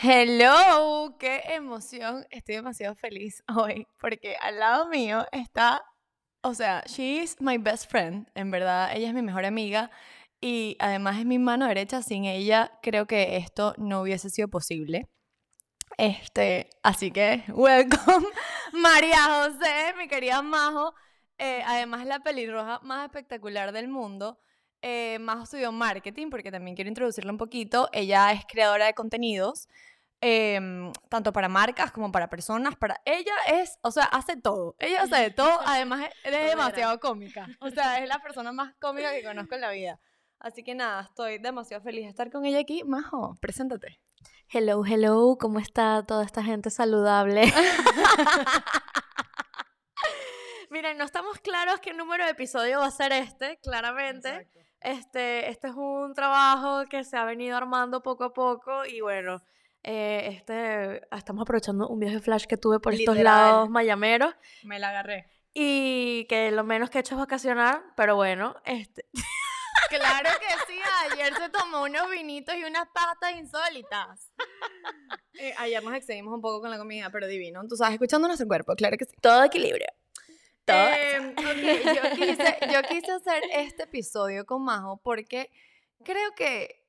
Hello, qué emoción. Estoy demasiado feliz hoy porque al lado mío está, o sea, she is my best friend. En verdad, ella es mi mejor amiga y además es mi mano derecha. Sin ella, creo que esto no hubiese sido posible. Este, así que, welcome, María José, mi querida Majo. Eh, además, la pelirroja más espectacular del mundo. Eh, Majo estudió marketing porque también quiero introducirla un poquito. Ella es creadora de contenidos, em, tanto para marcas como para personas. Para ella es, o sea, hace todo. Ella hace de todo. Además, es demasiado cómica. O sea, es la persona más cómica que conozco en la vida. Así que nada, estoy demasiado feliz de estar con ella aquí. Majo, preséntate. Hello, hello, ¿cómo está toda esta gente saludable? Miren, no estamos claros qué número de episodio va a ser este, claramente. Este, este es un trabajo que se ha venido armando poco a poco y bueno, eh, este, estamos aprovechando un viaje flash que tuve por estos lados mayameros. Me la agarré. Y que lo menos que he hecho es vacacionar, pero bueno, este... Claro que sí, ayer se tomó unos vinitos y unas patas insólitas. Eh, ayer nos excedimos un poco con la comida, pero divino. Tú sabes, escuchando nuestro cuerpo, claro que sí. Todo equilibrio. Em, yo, quise, yo quise hacer este episodio con Majo porque creo que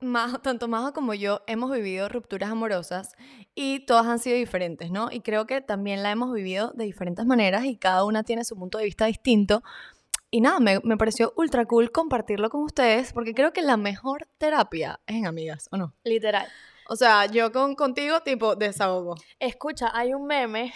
Majo, tanto Majo como yo hemos vivido rupturas amorosas y todas han sido diferentes, ¿no? Y creo que también la hemos vivido de diferentes maneras y cada una tiene su punto de vista distinto. Y nada, me, me pareció ultra cool compartirlo con ustedes porque creo que la mejor terapia es en amigas, ¿o no? Literal. O sea, yo con, contigo tipo desahogo. Escucha, hay un meme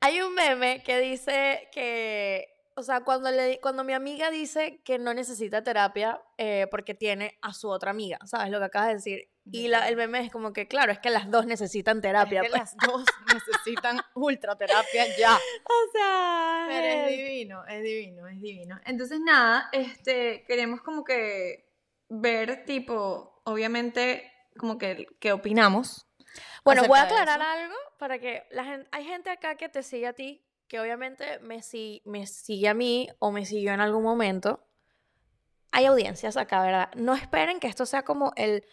hay un meme que dice que, o sea, cuando, le, cuando mi amiga dice que no necesita terapia eh, porque tiene a su otra amiga, ¿sabes lo que acabas de decir? Y la, el meme es como que, claro, es que las dos necesitan terapia. Es que las dos necesitan ultra terapia ya. O sea. Pero es divino, es divino, es divino. Entonces, nada, este, queremos como que ver, tipo, obviamente, como que, qué opinamos bueno, voy a aclarar algo para que la gente, hay gente acá que te sigue a ti, que obviamente me, me sigue a mí o me siguió en algún momento. Hay audiencias acá, ¿verdad? No esperen que esto sea como el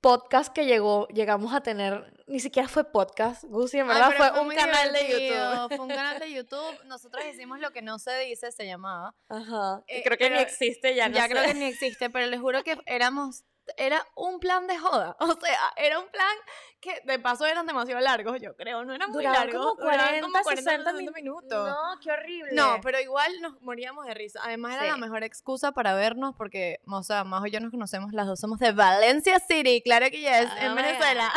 podcast que llegó, llegamos a tener, ni siquiera fue podcast, Gucci, en verdad fue, un canal de YouTube. Fue un canal de YouTube, nosotros hicimos lo que no se dice, se llamaba. Ajá. Eh, creo que ni existe ya, Ya creo que ni existe, pero les juro que éramos era un plan de joda. O sea, era un plan que de paso eran demasiado largos, yo creo. No eran muy largos. Como 40, como 40 60 minutos. No, qué horrible. No, pero igual nos moríamos de risa. Además, era la mejor excusa para vernos porque, o sea, Majo y yo nos conocemos, las dos somos de Valencia City, claro que ya es, en Venezuela.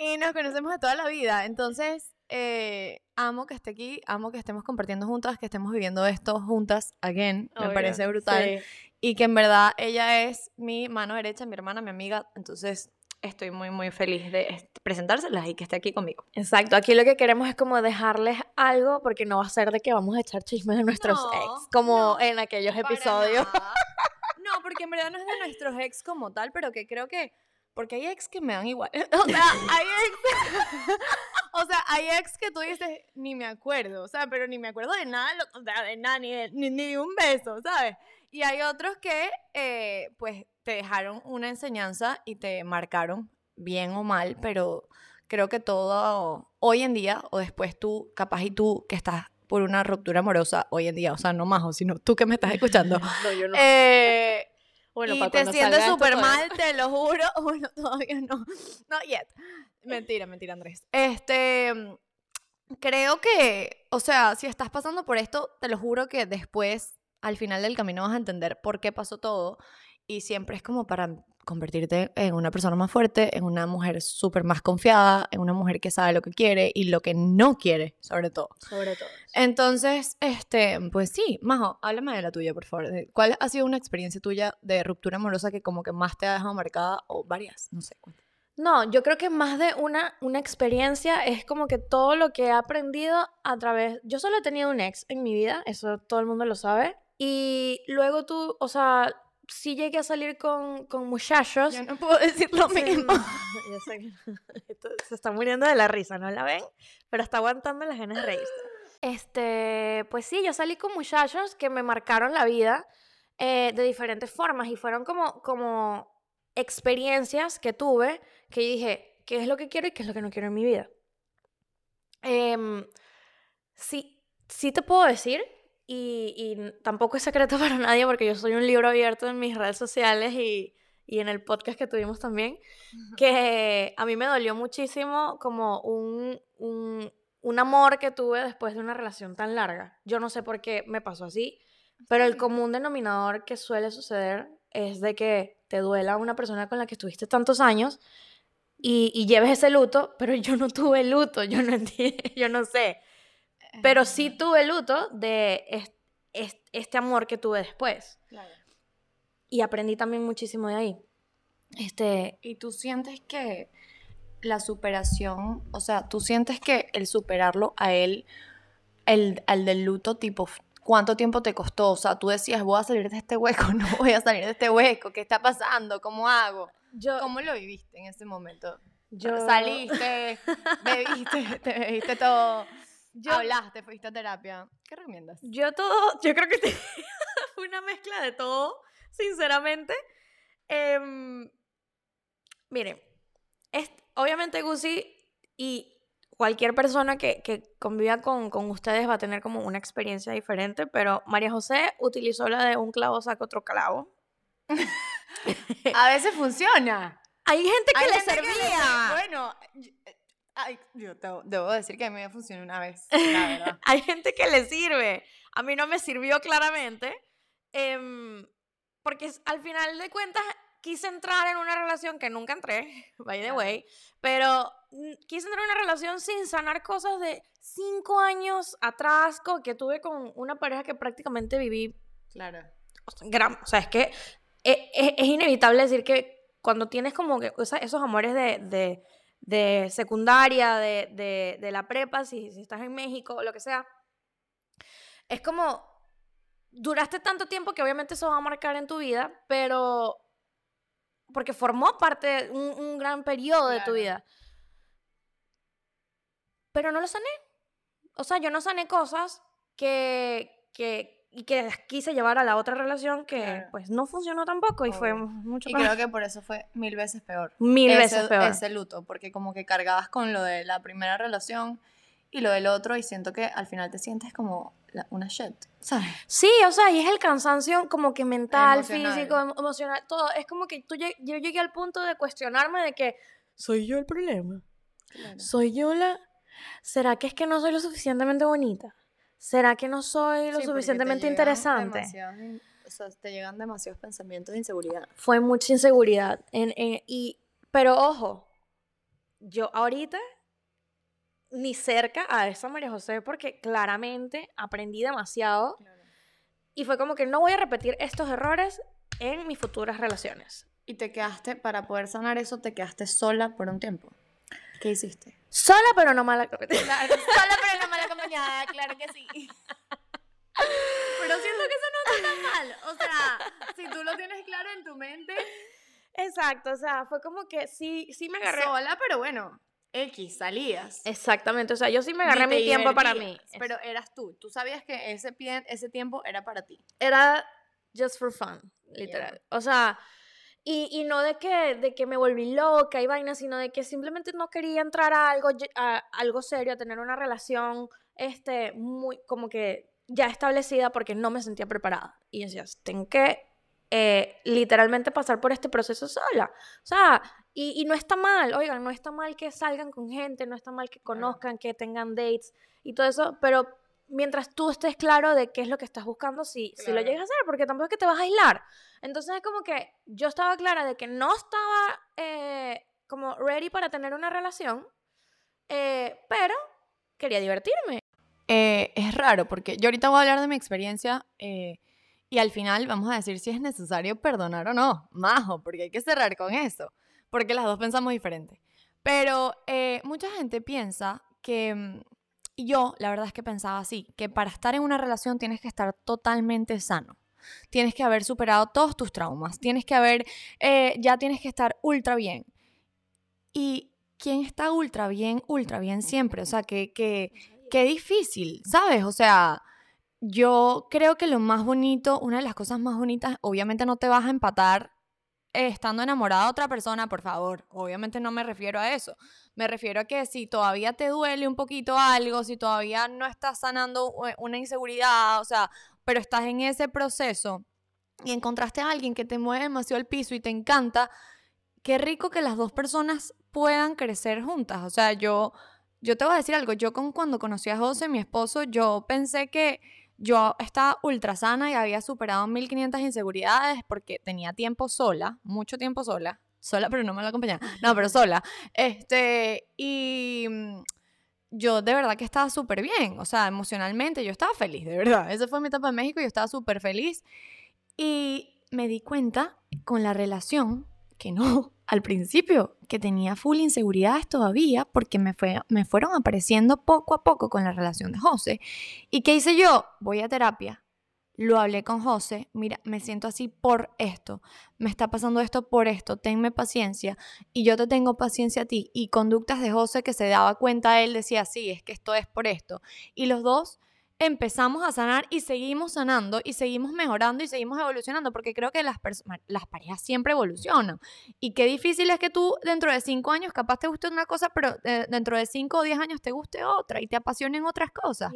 Y nos conocemos de toda la vida. Entonces, eh, amo que esté aquí, amo que estemos compartiendo juntas, que estemos viviendo esto juntas, again, me parece brutal. Y que en verdad ella es mi mano derecha, mi hermana, mi amiga, entonces estoy muy, muy feliz de presentárselas y que esté aquí conmigo. Exacto, aquí lo que queremos es como dejarles algo, porque no va a ser de que vamos a echar chismes de nuestros ex, como en aquellos episodios. No, porque en verdad no es de nuestros ex como tal, pero que creo que porque hay ex que me dan igual. O sea, hay ex. o sea, hay ex que tú dices, ni me acuerdo. O sea, pero ni me acuerdo de nada, o sea, de nada, ni de, ni, un beso, ¿sabes? Y hay otros que, eh, pues, te dejaron una enseñanza y te marcaron bien o mal, pero creo que todo hoy en día, o después tú, capaz y tú que estás por una ruptura amorosa hoy en día, o sea, no Majo, sino tú que me estás escuchando. no, yo no. Eh, bueno, y te sientes súper mal, te lo juro. Bueno, todavía no. No yet. Mentira, mentira, Andrés. Este, creo que, o sea, si estás pasando por esto, te lo juro que después, al final del camino, vas a entender por qué pasó todo. Y siempre es como para convertirte en una persona más fuerte, en una mujer súper más confiada, en una mujer que sabe lo que quiere y lo que no quiere, sobre todo. Sobre todo. Entonces, este, pues sí, Majo, háblame de la tuya, por favor. ¿Cuál ha sido una experiencia tuya de ruptura amorosa que como que más te ha dejado marcada o varias? No sé. No, yo creo que más de una, una experiencia es como que todo lo que he aprendido a través... Yo solo he tenido un ex en mi vida, eso todo el mundo lo sabe. Y luego tú, o sea, sí llegué a salir con, con muchachos. Yo no puedo decir lo mismo. se está muriendo de la risa, ¿no la ven? Pero está aguantando las ganas de reírse. Este, pues sí, yo salí con muchachos que me marcaron la vida eh, de diferentes formas y fueron como, como experiencias que tuve que dije, ¿qué es lo que quiero y qué es lo que no quiero en mi vida? Em, sí, sí te puedo decir, y, y, tampoco es secreto para nadie porque yo soy un libro abierto en mis redes sociales y, y en el podcast que tuvimos también, que a mí me dolió muchísimo como un, un, un amor que tuve después de una relación tan larga. Yo no sé por qué me pasó así, pero el común denominador que suele suceder es de que te duela una persona con la que estuviste tantos años y, y lleves ese luto, pero yo no tuve luto, yo no entiendo, yo no sé. Pero sí tuve luto de este amor que tuve después. Y aprendí también muchísimo de ahí. Este, ¿Y tú sientes que la superación, o sea, tú sientes que el superarlo a él, el, al del luto, tipo, ¿cuánto tiempo te costó? O sea, tú decías, voy a salir de este hueco, no voy a salir de este hueco, ¿qué está pasando? ¿Cómo hago? Yo, ¿Cómo lo viviste en ese momento? Yo... Saliste, bebiste, te bebiste todo. Yo, hablaste, fuiste a terapia. ¿Qué recomiendas? Yo todo, yo creo que fue una mezcla de todo, sinceramente. Eh, miren, es, obviamente Gucci y cualquier persona que, que conviva con, con, ustedes va a tener como una experiencia diferente, pero María José utilizó la de un clavo saca otro clavo. a veces funciona. Hay gente que le servía. bueno, Ay, yo debo decir que a mí me funcionó una vez, la verdad. Hay gente que le sirve. A mí no me sirvió claramente. Eh, porque al final de cuentas quise entrar en una relación que nunca entré, by the way, pero quise entrar en una relación sin sanar cosas de cinco años atrás que tuve con una pareja que prácticamente viví. Claro. O sea, es que e, e, es, inevitable decir que cuando tienes como que esos amores de de secundaria, de, de, de la prepa, si, si, estás en México, lo que sea. Es como, duraste tanto tiempo que obviamente eso va a marcar en tu vida, pero porque formó parte, un, un gran periodo de tu vida. Pero no lo sané. O sea, yo no sané cosas que, que, y que quise llevar a la otra relación que pues no funcionó tampoco y fue mucho Y creo que por eso fue mil veces peor. Mil veces peor. Ese luto, porque como que cargabas con lo de la primera relación y lo del otro y siento que al final te sientes como una shit, ¿sabes? Sí, o sea, y es el cansancio como que mental, físico, emocional, todo. Es como que tú, yo llegué al punto de cuestionarme de que soy yo el problema. Soy yo la... ¿Será que es que no soy lo suficientemente bonita? ¿Será que no soy lo suficientemente interesante? O sea, te llegan demasiados pensamientos de inseguridad. Fue mucha inseguridad. En, y, pero ojo, yo ahorita ni cerca a esa María José porque claramente aprendí demasiado. Y fue como que no voy a repetir estos errores en mis futuras relaciones. Y te quedaste, para poder sanar eso, te quedaste sola por un tiempo. ¿Qué hiciste? Sola pero no mala claro, sola pero no mal acompañada, claro que sí. Pero siento que eso no está tan mal. O sea, si tú lo tienes claro en tu mente. Exacto, o sea, fue como que sí, sí me agarré. Sola, pero bueno, X, salías. Exactamente, o sea, yo sí me agarré mi tiempo para mí. Pero eras tú, tú sabías que ese, ese tiempo era para ti. Era just for fun, literal. O sea, y, y, no de que, de que me volví loca y vaina, sino de que simplemente no quería entrar a algo, a algo serio, a tener una relación este, muy como que ya establecida porque no me sentía preparada. Y decías, tengo que eh, literalmente pasar por este proceso sola. O sea, y, y, no está mal, oigan, no está mal que salgan con gente, no está mal que conozcan, que tengan dates y todo eso, pero mientras tú estés claro de qué es lo que estás buscando, si, si lo llegas a hacer, porque tampoco es que te vas a aislar. Entonces es como que yo estaba clara de que no estaba eh, como ready para tener una relación, eh, pero quería divertirme. Eh, es raro porque yo ahorita voy a hablar de mi experiencia y al final vamos a decir si es necesario perdonar o no, majo, porque hay que cerrar con eso, porque las dos pensamos diferente. Pero mucha gente piensa que mm, y yo, la verdad es que pensaba así, que para estar en una relación tienes que estar totalmente sano. Tienes que haber superado todos tus traumas, tienes que haber, eh, ya tienes que estar ultra bien. Y quién está ultra bien, ultra bien siempre, o sea, que, que, que difícil, ¿sabes? O sea, yo creo que lo más bonito, una de las cosas más bonitas, obviamente no te vas a empatar estando enamorada de otra persona, por favor, obviamente no me refiero a eso. Me refiero a que si todavía te duele un poquito algo, si todavía no estás sanando una inseguridad, o sea, pero estás en ese proceso y encontraste a alguien que te mueve demasiado el piso y te encanta, qué rico que las dos personas puedan crecer juntas. O sea, yo, yo te voy a decir algo, yo con, cuando conocí a José, mi esposo, yo pensé que yo estaba ultra sana y había superado 1500 inseguridades porque tenía tiempo sola, mucho tiempo sola, sola pero no me la acompañaba, no, pero sola. Este, y mm, yo de verdad que estaba súper bien, o sea, emocionalmente yo estaba feliz, de verdad. Esa fue mi etapa en México yo estaba súper feliz. Y me di cuenta con la relación que no, al principio, que tenía full inseguridades todavía porque me, fue, me fueron apareciendo poco a poco con la relación de José. ¿Y qué hice yo? Voy a terapia. Lo hablé con José, mira, me siento así por esto, me está pasando esto por esto, tenme paciencia y yo te tengo paciencia a ti. Y conductas de José que se daba cuenta, él decía, sí, es que esto es por esto. Y los dos empezamos a sanar y seguimos sanando y seguimos mejorando y seguimos evolucionando, porque creo que las, las parejas siempre evolucionan. Y qué difícil es que tú dentro de cinco años capaz te guste una cosa, pero eh, dentro de cinco o diez años te guste otra y te apasionen otras cosas.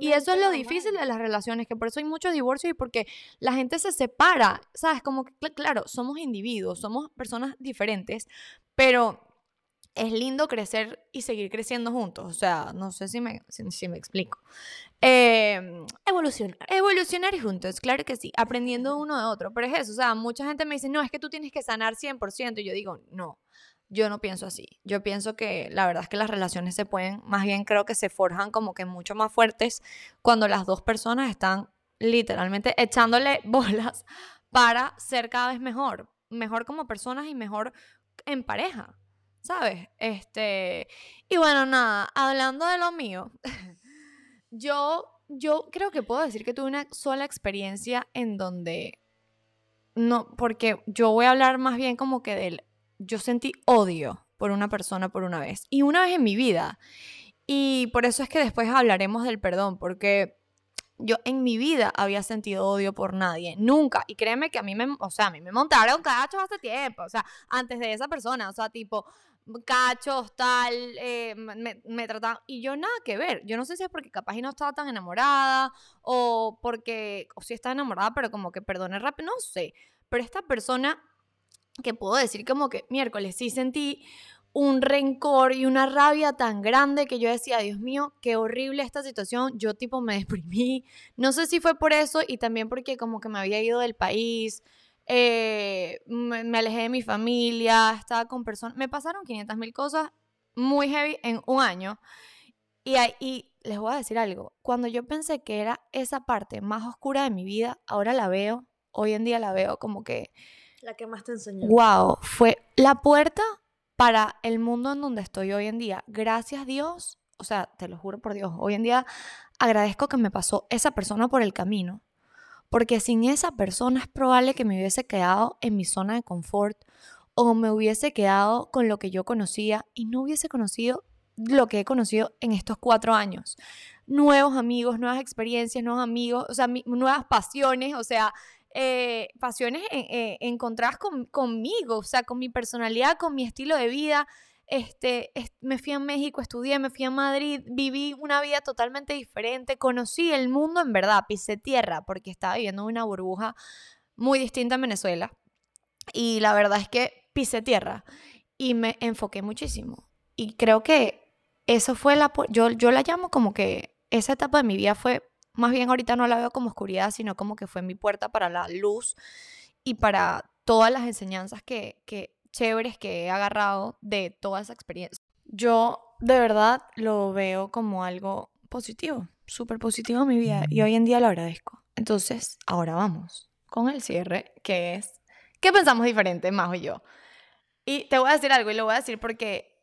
Y, eso es lo difícil de las relaciones, que por eso hay muchos divorcios y porque la gente se separa, ¿sabes? Como que, claro, somos individuos, somos personas diferentes, pero es lindo crecer y seguir creciendo juntos. O sea, no sé si me, si, me explico. Em, evolucionar. Evolucionar juntos, claro que sí, aprendiendo uno de otro. Pero es eso, o sea, mucha gente me dice, no, es que tú tienes que sanar 100%. Y yo digo, no, yo no pienso así. Yo pienso que la verdad es que las relaciones se pueden, más bien creo que se forjan como que mucho más fuertes cuando las dos personas están literalmente echándole bolas para ser cada vez mejor. Mejor como personas y mejor en pareja. ¿sabes? Este, y bueno, nada, hablando de lo mío, yo, yo creo que puedo decir que tuve una sola experiencia en donde, no, porque yo voy a hablar más bien como que del, yo sentí odio por una persona por una vez, y una vez en mi vida, y por eso es que después hablaremos del perdón, porque yo en mi vida había sentido odio por nadie, nunca. Y créeme que a mí me, o sea, a mí me montaron cachos hace tiempo, o sea, antes de esa persona, o sea, tipo, cachos, tal, eh, me, me trataban, y yo nada que ver, yo no sé si es porque capaz y no estaba tan enamorada, o porque, o si estaba enamorada, pero como que perdone rápido, no sé, pero esta persona que puedo decir como que miércoles sí sentí un rencor y una rabia tan grande que yo decía, Dios mío, qué horrible esta situación. Yo tipo me deprimí. No sé si fue por eso y también porque como que me había ido del país, eh, me, alejé de mi familia, estaba con personas, me pasaron 500 mil cosas muy heavy en un año. Y, ahí, les voy a decir algo, cuando yo pensé que era esa parte más oscura de mi vida, ahora la veo, hoy en día la veo como que... La que más te enseñó. Wow, fue la puerta para el mundo en donde estoy hoy en día. Gracias Dios, o sea, te lo juro por Dios, hoy en día agradezco que me pasó esa persona por el camino, porque sin esa persona es probable que me hubiese quedado en mi zona de confort o me hubiese quedado con lo que yo conocía y no hubiese conocido lo que he conocido en estos cuatro años. Nuevos amigos, nuevas experiencias, nuevos amigos, o sea, nuevas pasiones, o sea, eh, pasiones eh, encontradas conmigo, o sea, con mi personalidad, con mi estilo de vida. Este, me fui a México, estudié, me fui a Madrid, viví una vida totalmente diferente, conocí el mundo en verdad, pisé tierra, porque estaba viviendo una burbuja muy distinta en Venezuela. Y la verdad es que pisé tierra y me enfoqué muchísimo. Y creo que eso fue la... Yo, yo la llamo como que esa etapa de mi vida fue, más bien ahorita no la veo como oscuridad, sino como que fue mi puerta para la luz y para todas las enseñanzas que, que chéveres que he agarrado de toda esa experiencia. Yo de verdad lo veo como algo positivo, súper positivo en mi vida y hoy en día lo agradezco. Entonces, ahora vamos con el cierre, que es, ¿qué pensamos diferente, Majo y yo? Y te voy a decir algo y lo voy a decir porque,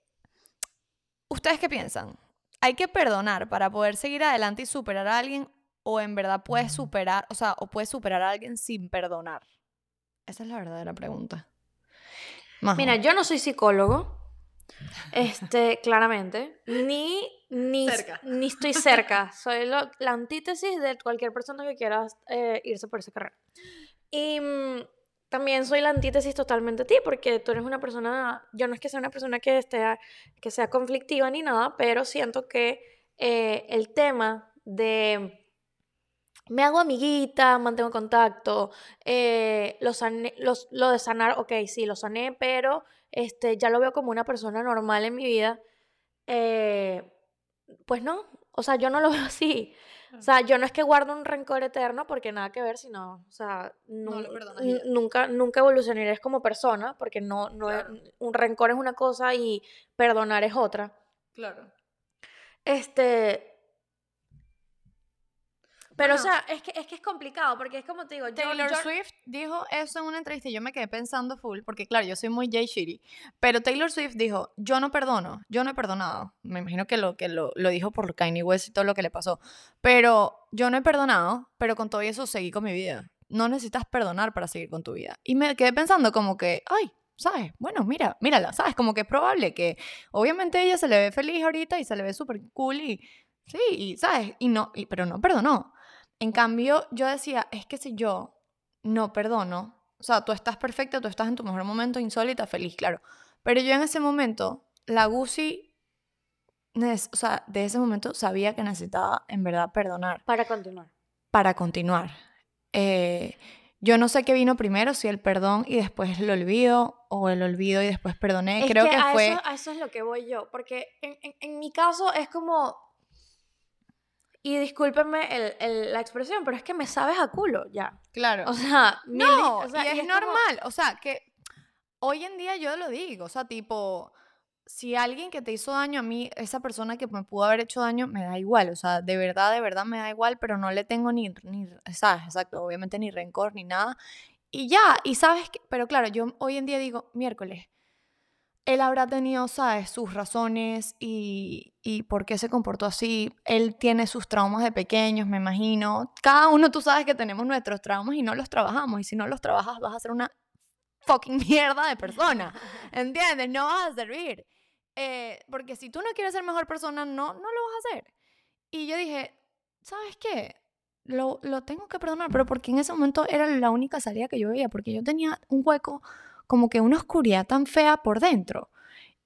¿ustedes qué piensan? ¿Hay que perdonar para poder seguir adelante y superar a alguien o en verdad puedes superar, o sea, o puedes superar a alguien sin perdonar? Esa es la verdadera pregunta. Mira, yo no soy psicólogo, este, claramente, ni, ni, ni estoy cerca. Soy la antítesis de cualquier persona que quiera eh, irse por esa carrera. Y, mm, también soy la antítesis totalmente de ti, porque tú eres una persona, yo no es que sea una persona que, esté, que sea conflictiva ni nada, pero siento que eh, el tema de me hago amiguita, mantengo contacto, eh, lo, lo de sanar, ok, sí, lo sané, pero este, ya lo veo como una persona normal en mi vida, eh, pues no, o sea, yo no lo veo así. O sea, yo no es que guardo un rencor eterno porque nada que ver, sino, o sea, nunca, nunca evolucionaré como persona porque no, no un rencor es una cosa y perdonar es otra. Claro. Este, pero, o sea, es que, es que es complicado, porque es como te digo, Taylor Swift dijo eso en una entrevista y yo me quedé pensando full, porque claro, yo soy muy Jay Shitty, pero Taylor Swift dijo, yo no perdono, yo no he perdonado. Me imagino que lo, que lo, lo dijo por Kanye West y todo lo que le pasó, pero yo no he perdonado, pero con todo eso seguí con mi vida. No necesitas perdonar para seguir con tu vida. Y me quedé pensando como que, ay, ¿sabes? Bueno, mira, mírala, ¿sabes? Como que es probable que, obviamente ella se le ve feliz ahorita y se le ve súper cool y, sí, y, ¿sabes? Y no, y, pero no perdonó. En cambio, yo decía, es que si yo no perdono, o sea, tú estás perfecta, tú estás en tu mejor momento, insólita, feliz, claro. Pero yo en ese momento, la Gucci, o sea, de ese momento sabía que necesitaba en verdad perdonar. Para continuar. Para continuar. Eh, yo no sé qué vino primero, si el perdón y después el olvido, o el olvido y después perdoné. Creo que, fue. Eso, a eso es lo que voy yo, porque en, en mi caso es como y discúlpenme el, la expresión, pero es que me sabes a culo ya. Claro. O sea, no, y es, normal. O sea, que hoy en día yo lo digo. O sea, tipo, si alguien que te hizo daño a mí, esa persona que me pudo haber hecho daño, me da igual. O sea, de verdad, de verdad me da igual, pero no le tengo ni, ni ¿sabes? Exacto, obviamente ni rencor ni nada. Y ya, y sabes que, pero claro, yo hoy en día digo, miércoles, él habrá tenido, ¿sabes?, sus razones y, y, por qué se comportó así. Él tiene sus traumas de pequeños, me imagino. Cada uno, tú sabes que tenemos nuestros traumas y no los trabajamos. Y si no los trabajas, vas a ser una fucking mierda de persona. ¿Entiendes? No vas a servir. Eh, porque si tú no quieres ser mejor persona, no, no lo vas a hacer. Y yo dije, ¿sabes qué? Lo, lo tengo que perdonar, pero porque en ese momento era la única salida que yo veía, porque yo tenía un hueco como que una oscuridad tan fea por dentro.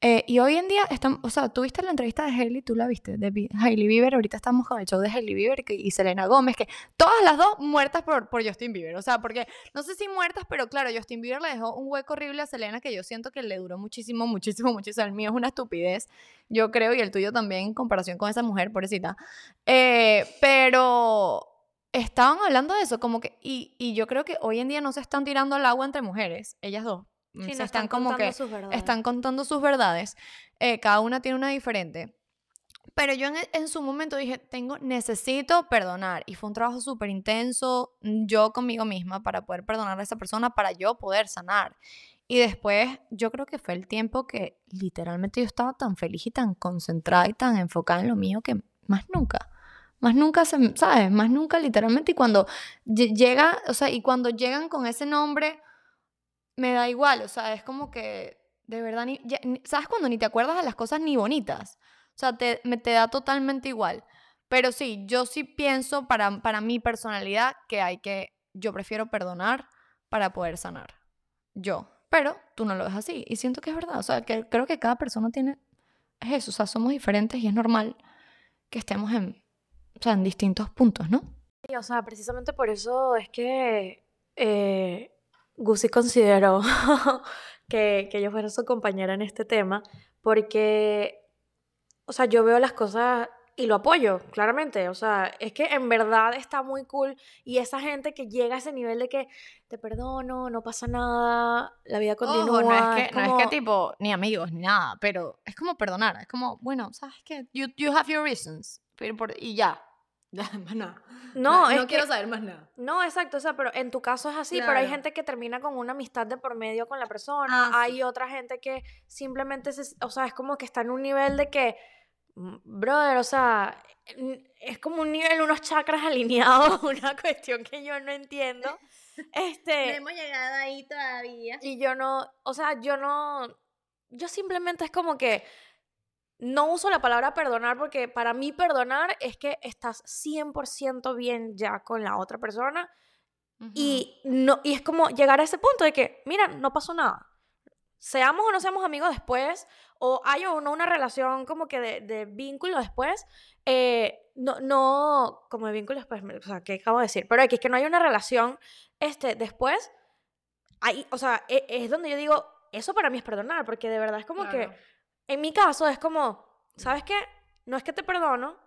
Eh, y hoy en día, están, o sea, tuviste la entrevista de Hailey, tú la viste, de Hailey Bieber, ahorita estamos con el show de Hailey Bieber y Selena Gómez, que todas las dos muertas por, por Justin Bieber, o sea, porque no sé si muertas, pero claro, Justin Bieber le dejó un hueco horrible a Selena que yo siento que le duró muchísimo, muchísimo, muchísimo, el mío es una estupidez, yo creo, y el tuyo también en comparación con esa mujer, pobrecita, eh, pero estaban hablando de eso, como que, y, y yo creo que hoy en día no se están tirando al agua entre mujeres, ellas dos, Sí, se están, como que están contando sus verdades. Eh, cada una tiene una diferente. Pero yo en, su momento dije, tengo, necesito perdonar. Y fue un trabajo súper intenso yo conmigo misma para poder perdonar a esa persona, para yo poder sanar. Y después yo creo que fue el tiempo que literalmente yo estaba tan feliz y tan concentrada y tan enfocada en lo mío que más nunca. Más nunca se, ¿sabes? Más nunca literalmente. Y cuando llega, o sea, y cuando llegan con ese nombre me da igual, o sea, es como que de verdad, ni, ¿sabes cuando ni te acuerdas de las cosas ni bonitas? O sea, te, me, te da totalmente igual. Pero sí, yo sí pienso para, para mi personalidad que hay que, yo prefiero perdonar para poder sanar. Yo. Pero tú no lo ves así. Y siento que es verdad. O sea, que creo que cada persona tiene, es eso. O sea, somos diferentes y es normal que estemos en, o sea, en distintos puntos, ¿no? Sí, o sea, precisamente por eso es que eh, Gusi consideró que, que yo fuera su compañera en este tema, porque, o sea, yo veo las cosas y lo apoyo, claramente. O sea, es que en verdad está muy cool. Y esa gente que llega a ese nivel de que te perdono, no pasa nada, la vida continúa. no, es que, no es que tipo, ni amigos, ni nada, pero es como perdonar. Es como, bueno, ¿sabes qué? You, you have your reasons. Pero por, y ya, más nada. No, no, quiero saber más nada. No, exacto, o sea, pero en tu caso es así, pero hay gente que termina con una amistad de por medio con la persona, ah, hay otra gente que simplemente, o sea, es como que está en un nivel de que, mm, brother, o sea, es como un nivel, unos chakras alineados, una cuestión que yo no entiendo. Este, no hemos llegado ahí todavía. Y yo no, o sea, yo no, yo simplemente es como que no uso la palabra perdonar porque para mí perdonar es que estás 100% bien ya con la otra persona y, no, y es como llegar a ese punto de que, mira, no pasó nada. Seamos o no seamos amigos después, o hay o no una relación como que de, de vínculo después, eh, no, no, como de vínculo después, o sea, ¿qué acabo de decir? Pero aquí es que no hay una relación este, después, ahí, o sea, e, es, donde yo digo, eso para mí es perdonar, porque de verdad es como que, en mi caso es como, ¿sabes qué? No es que te perdono,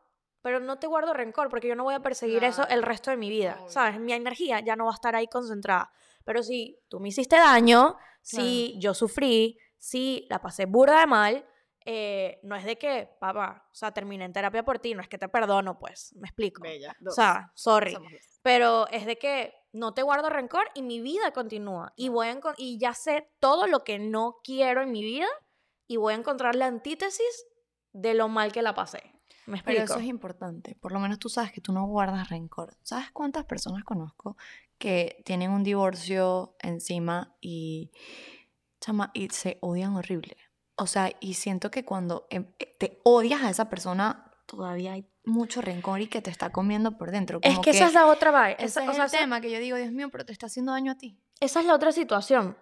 pero no te guardo rencor porque yo no voy a perseguir eso el resto de mi vida, ¿sabes? Mi energía ya no va a estar ahí concentrada. Pero si tú me hiciste daño, si yo sufrí, si la pasé burda de mal, eh, no es de que, papá, o sea, terminé en terapia por ti, no es que te perdono, pues, me explico. Bella, o sea, sorry. Pero es de que no te guardo rencor y mi vida continúa. Y, voy y ya sé todo lo que no quiero en mi vida y voy a encontrar la antítesis de lo mal que la pasé. Pero eso es importante. Por lo menos tú sabes que tú no guardas rencor. ¿Sabes cuántas personas conozco que tienen un divorcio encima y, chama, y se odian horrible? O sea, y siento que cuando em, eh, te odias a esa persona, todavía hay mucho rencor y que te está comiendo por dentro. es que, esa es la otra vaina. Ese es el tema que yo digo, Dios mío, pero te está haciendo daño a ti. Esa es la otra situación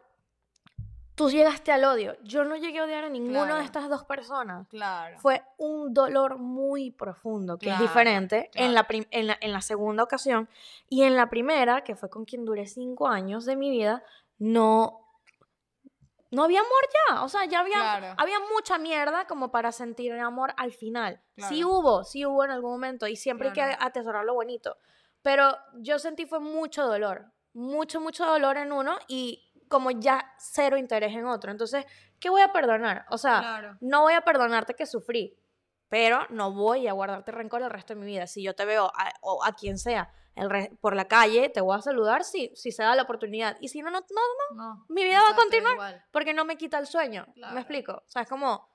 tú llegaste al odio. Yo no llegué a odiar a ninguna de estas dos personas. Claro. Fue un dolor muy profundo, que es diferente en, la en, la, segunda ocasión. Y en la primera, que fue con quien duré cinco años de mi vida, no, no había amor ya. O sea, ya había, había mucha mierda como para sentir amor al final. Sí hubo, sí hubo en algún momento. Y siempre hay que atesorar lo bonito. Pero yo sentí fue mucho dolor. Mucho, mucho dolor en uno y como ya cero interés en otro. Entonces, ¿qué voy a perdonar? O sea, no voy a perdonarte que sufrí, pero no voy a guardarte rencor el resto de mi vida. Si yo te veo a, o a quien sea el por la calle, te voy a saludar si, si se da la oportunidad. Y si no, no, no, no. mi vida va a continuar porque no me quita el sueño. ¿Me explico? O sea, es como,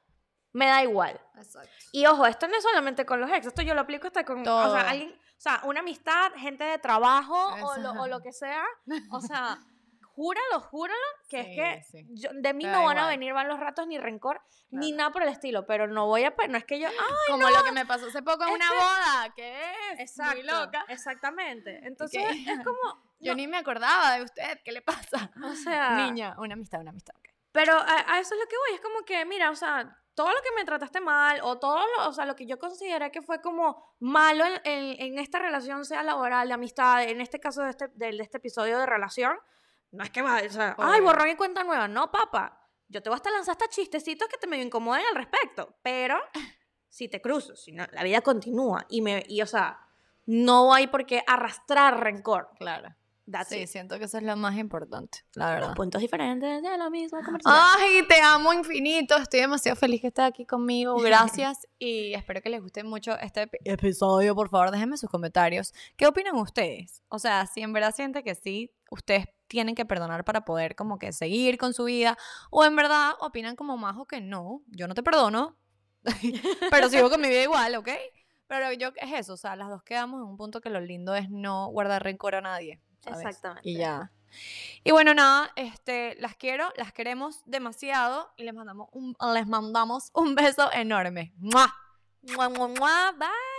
me da igual. Exacto. Y ojo, esto no es solamente con los ex, esto yo lo aplico hasta con o sea, alguien, o sea, una amistad, gente de trabajo o lo, o lo, que sea. O sea, júralo, júralo, que es que de mí no van a venir los ratos ni rencor, ni nada por el estilo, pero no voy a, no es que yo, como lo que me pasó hace poco en una boda, que es Exacto, muy loca. Exactamente. Entonces, es como yo ni me acordaba de usted, ¿qué le pasa? O sea, niña, una amistad, una amistad. Pero a, eso es lo que voy, es como que, mira, o sea, todo lo que me trataste mal o todo lo, o sea, lo que yo consideré que fue como malo en, en, esta relación, sea laboral, de amistad, en este caso de este, de este episodio de relación, no es que va, o sea, ay, borrón y cuenta nueva. No, papá. Yo te voy a hasta lanzar hasta chistecitos que te me incomoden al respecto. Pero si te cruzo, si no, la vida continúa. Y, me, y, o sea, no hay por qué arrastrar rencor. Claro. Sí, siento que eso es lo más importante, la verdad. Los puntos diferentes de la misma conversación. Ay, te amo infinito. Estoy demasiado feliz que estés aquí conmigo. Gracias. y espero que les guste mucho este episodio. Por favor, déjenme sus comentarios. ¿Qué opinan ustedes? O sea, si en verdad siente que sí, ustedes tienen que perdonar para poder como que seguir con su vida o en verdad opinan como majo que no, yo no te perdono, pero sigo con mi vida igual, ¿ok? Pero yo es eso, o sea, las dos quedamos en un punto que lo lindo es no guardar rencor a nadie. Exactamente. Y ya. Y bueno, nada, este, las quiero, las queremos demasiado y les mandamos un, les mandamos un beso enorme. ¡Mua! ¡Mua, mua, mua! Bye.